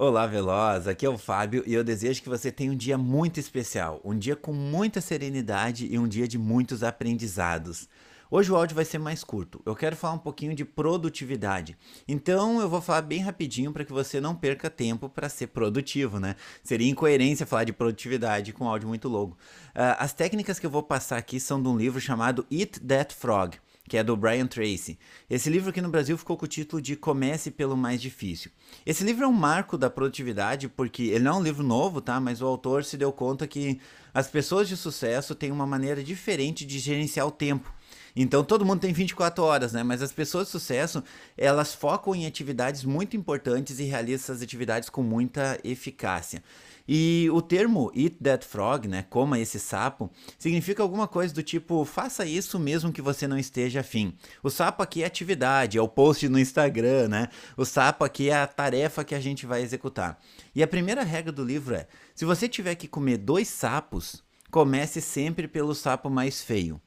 Olá, Veloz! Aqui é o Fábio e eu desejo que você tenha um dia muito especial, um dia com muita serenidade e um dia de muitos aprendizados. Hoje o áudio vai ser mais curto. Eu quero falar um pouquinho de produtividade. Então eu vou falar bem rapidinho para que você não perca tempo para ser produtivo, né? Seria incoerência falar de produtividade com áudio muito longo. Uh, as técnicas que eu vou passar aqui são de um livro chamado Eat That Frog que é do Brian Tracy. Esse livro aqui no Brasil ficou com o título de Comece pelo Mais Difícil. Esse livro é um marco da produtividade, porque ele não é um livro novo, tá? Mas o autor se deu conta que as pessoas de sucesso têm uma maneira diferente de gerenciar o tempo. Então todo mundo tem 24 horas, né? Mas as pessoas de sucesso, elas focam em atividades muito importantes e realizam essas atividades com muita eficácia. E o termo eat that frog, né, coma esse sapo, significa alguma coisa do tipo faça isso mesmo que você não esteja afim. O sapo aqui é atividade, é o post no Instagram, né? O sapo aqui é a tarefa que a gente vai executar. E a primeira regra do livro é: se você tiver que comer dois sapos, comece sempre pelo sapo mais feio.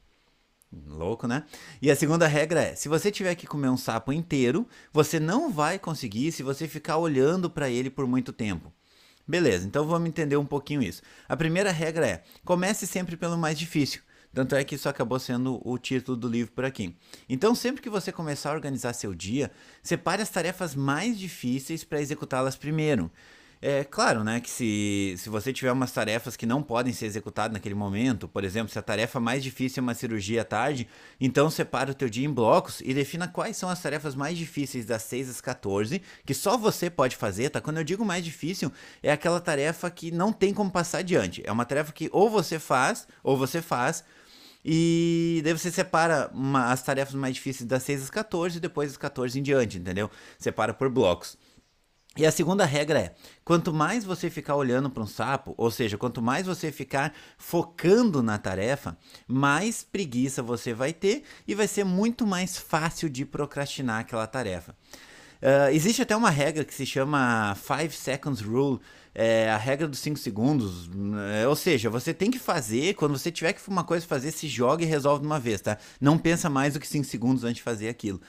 Louco, né? E a segunda regra é: se você tiver que comer um sapo inteiro, você não vai conseguir se você ficar olhando para ele por muito tempo. Beleza, então vamos entender um pouquinho isso. A primeira regra é: comece sempre pelo mais difícil. Tanto é que isso acabou sendo o título do livro por aqui. Então, sempre que você começar a organizar seu dia, separe as tarefas mais difíceis para executá-las primeiro. É claro, né, que se, se você tiver umas tarefas que não podem ser executadas naquele momento, por exemplo, se a tarefa mais difícil é uma cirurgia à tarde, então separa o teu dia em blocos e defina quais são as tarefas mais difíceis das 6 às 14, que só você pode fazer, tá? Quando eu digo mais difícil, é aquela tarefa que não tem como passar adiante. É uma tarefa que ou você faz, ou você faz, e daí você separa uma, as tarefas mais difíceis das 6 às 14 e depois das 14 em diante, entendeu? Separa por blocos. E a segunda regra é: quanto mais você ficar olhando para um sapo, ou seja, quanto mais você ficar focando na tarefa, mais preguiça você vai ter e vai ser muito mais fácil de procrastinar aquela tarefa. Uh, existe até uma regra que se chama 5 Seconds Rule, é a regra dos 5 segundos. É, ou seja, você tem que fazer, quando você tiver que uma coisa fazer, se joga e resolve de uma vez, tá? Não pensa mais do que 5 segundos antes de fazer aquilo.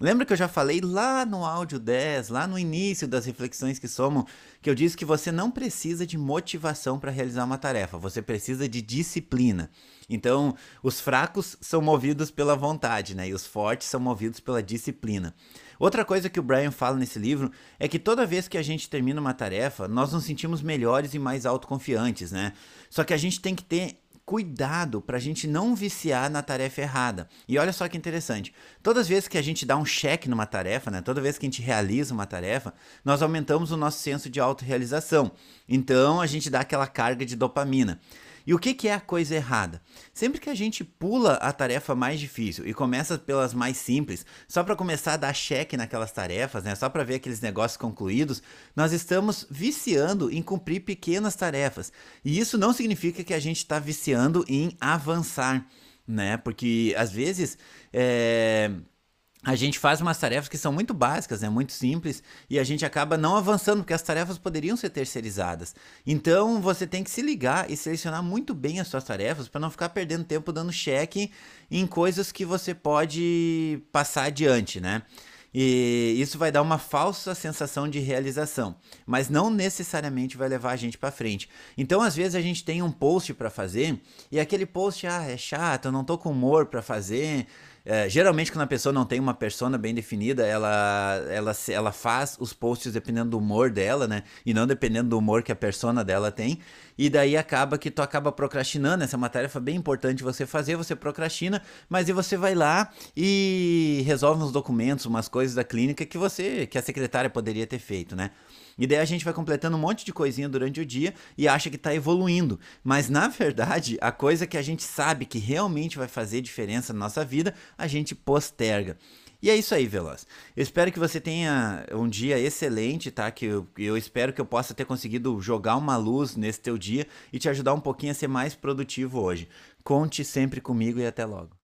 Lembra que eu já falei lá no áudio 10, lá no início das reflexões que somos, que eu disse que você não precisa de motivação para realizar uma tarefa, você precisa de disciplina. Então, os fracos são movidos pela vontade, né? E os fortes são movidos pela disciplina. Outra coisa que o Brian fala nesse livro é que toda vez que a gente termina uma tarefa, nós nos sentimos melhores e mais autoconfiantes, né? Só que a gente tem que ter cuidado para a gente não viciar na tarefa errada. E olha só que interessante. Todas as vezes que a gente dá um cheque numa tarefa, né, toda vez que a gente realiza uma tarefa, nós aumentamos o nosso senso de autorrealização. Então a gente dá aquela carga de dopamina. E o que, que é a coisa errada? Sempre que a gente pula a tarefa mais difícil e começa pelas mais simples, só para começar a dar cheque naquelas tarefas, né, só para ver aqueles negócios concluídos, nós estamos viciando em cumprir pequenas tarefas. E isso não significa que a gente está viciando em avançar, né? Porque às vezes é a gente faz umas tarefas que são muito básicas, né, muito simples, e a gente acaba não avançando, porque as tarefas poderiam ser terceirizadas. Então você tem que se ligar e selecionar muito bem as suas tarefas para não ficar perdendo tempo dando cheque em coisas que você pode passar adiante, né? E isso vai dar uma falsa sensação de realização, mas não necessariamente vai levar a gente para frente. Então, às vezes a gente tem um post para fazer e aquele post ah, é chato, eu não tô com humor para fazer, é, geralmente, quando a pessoa não tem uma persona bem definida, ela, ela, ela faz os posts dependendo do humor dela, né? E não dependendo do humor que a persona dela tem. E daí acaba que tu acaba procrastinando. Essa é uma tarefa bem importante você fazer, você procrastina, mas aí você vai lá e resolve uns documentos, umas coisas da clínica que você, que a secretária poderia ter feito, né? E daí a gente vai completando um monte de coisinha durante o dia e acha que está evoluindo. Mas na verdade, a coisa que a gente sabe que realmente vai fazer diferença na nossa vida, a gente posterga. E é isso aí, Veloz. Eu espero que você tenha um dia excelente, tá? Que eu, eu, espero que eu possa ter conseguido jogar uma luz nesse teu dia e te ajudar um pouquinho a ser mais produtivo hoje. Conte sempre comigo e até logo.